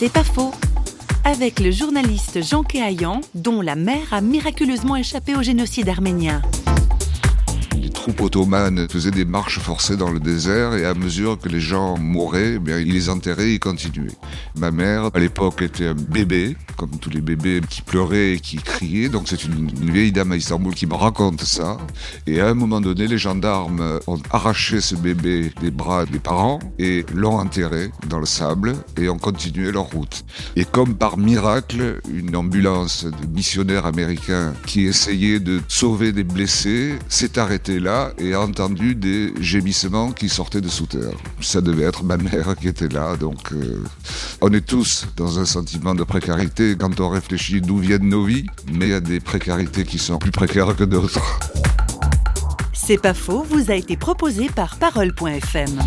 C'est pas faux. Avec le journaliste Jean Kéayan, dont la mère a miraculeusement échappé au génocide arménien troupes ottomanes faisaient des marches forcées dans le désert et à mesure que les gens mouraient, eh bien, ils les enterraient et continuaient. Ma mère, à l'époque, était un bébé, comme tous les bébés qui pleuraient et qui criaient. Donc c'est une, vieille dame à Istanbul qui me raconte ça. Et à un moment donné, les gendarmes ont arraché ce bébé des bras des parents et l'ont enterré dans le sable et ont continué leur route. Et comme par miracle, une ambulance de missionnaires américains qui essayait de sauver des blessés s'est arrêtée et a entendu des gémissements qui sortaient de sous terre. Ça devait être ma mère qui était là, donc euh, on est tous dans un sentiment de précarité quand on réfléchit d'où viennent nos vies, mais il y a des précarités qui sont plus précaires que d'autres. C'est pas faux, vous a été proposé par parole.fm.